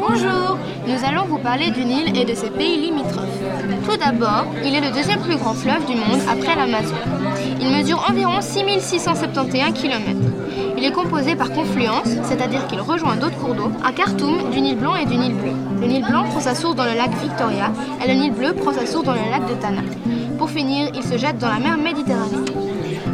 nous allons vous parler du Nil et de ses pays limitrophes. Tout d'abord, il est le deuxième plus grand fleuve du monde après l'Amazon. Il mesure environ 6671 km. Il est composé par confluence, c'est-à-dire qu'il rejoint d'autres cours d'eau, à Khartoum du Nil blanc et du Nil bleu. Le Nil blanc prend sa source dans le lac Victoria et le Nil bleu prend sa source dans le lac de Tana. Pour finir, il se jette dans la mer Méditerranée.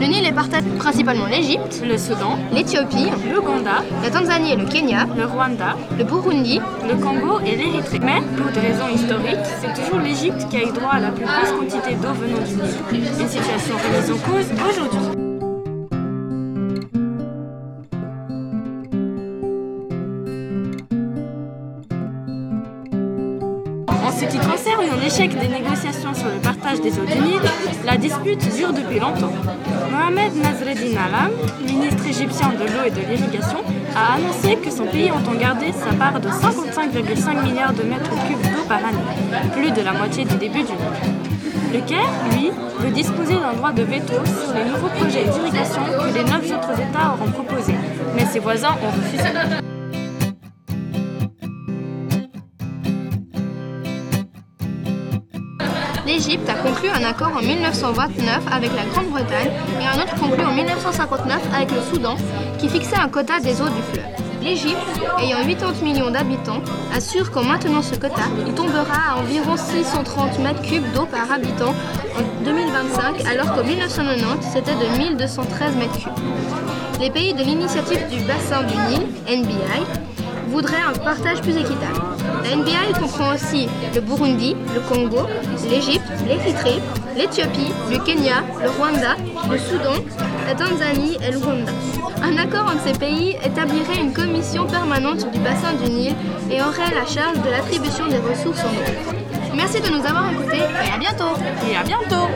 Le Nil est partagé principalement l'Égypte, le Soudan, l'Éthiopie, l'Ouganda, la Tanzanie et le Kenya, le Rwanda, le Burundi, le Congo et l'Érythrée. Mais, pour des raisons historiques, c'est toujours l'Égypte qui a eu droit à la plus grosse quantité d'eau venant du Nil. Une situation remise en cause aujourd'hui. En ce qui concerne l'échec des négociations sur le partage des eaux du Nil, la dispute dure depuis longtemps. Mohamed Nasreddin Alam, ministre égyptien de l'eau et de l'irrigation, a annoncé que son pays entend garder sa part de 55,5 milliards de mètres cubes d'eau par année, plus de la moitié du début du Nil. Le Caire, lui, veut disposer d'un droit de veto sur les nouveaux projets d'irrigation que les neuf autres États auront proposés, mais ses voisins ont refusé. L'Égypte a conclu un accord en 1929 avec la Grande-Bretagne et un autre conclu en 1959 avec le Soudan qui fixait un quota des eaux du fleuve. L'Égypte, ayant 80 millions d'habitants, assure qu'en maintenant ce quota, il tombera à environ 630 mètres cubes d'eau par habitant en 2025 alors qu'en 1990 c'était de 1213 mètres cubes. Les pays de l'initiative du bassin du Nil, NBI, voudrait un partage plus équitable. La NBI comprend aussi le Burundi, le Congo, l'Égypte, l'Érythrée, l'Éthiopie, le Kenya, le Rwanda, le Soudan, la Tanzanie et le Rwanda. Un accord entre ces pays établirait une commission permanente du bassin du Nil et aurait la charge de l'attribution des ressources en eau. Merci de nous avoir écoutés et à bientôt Et à bientôt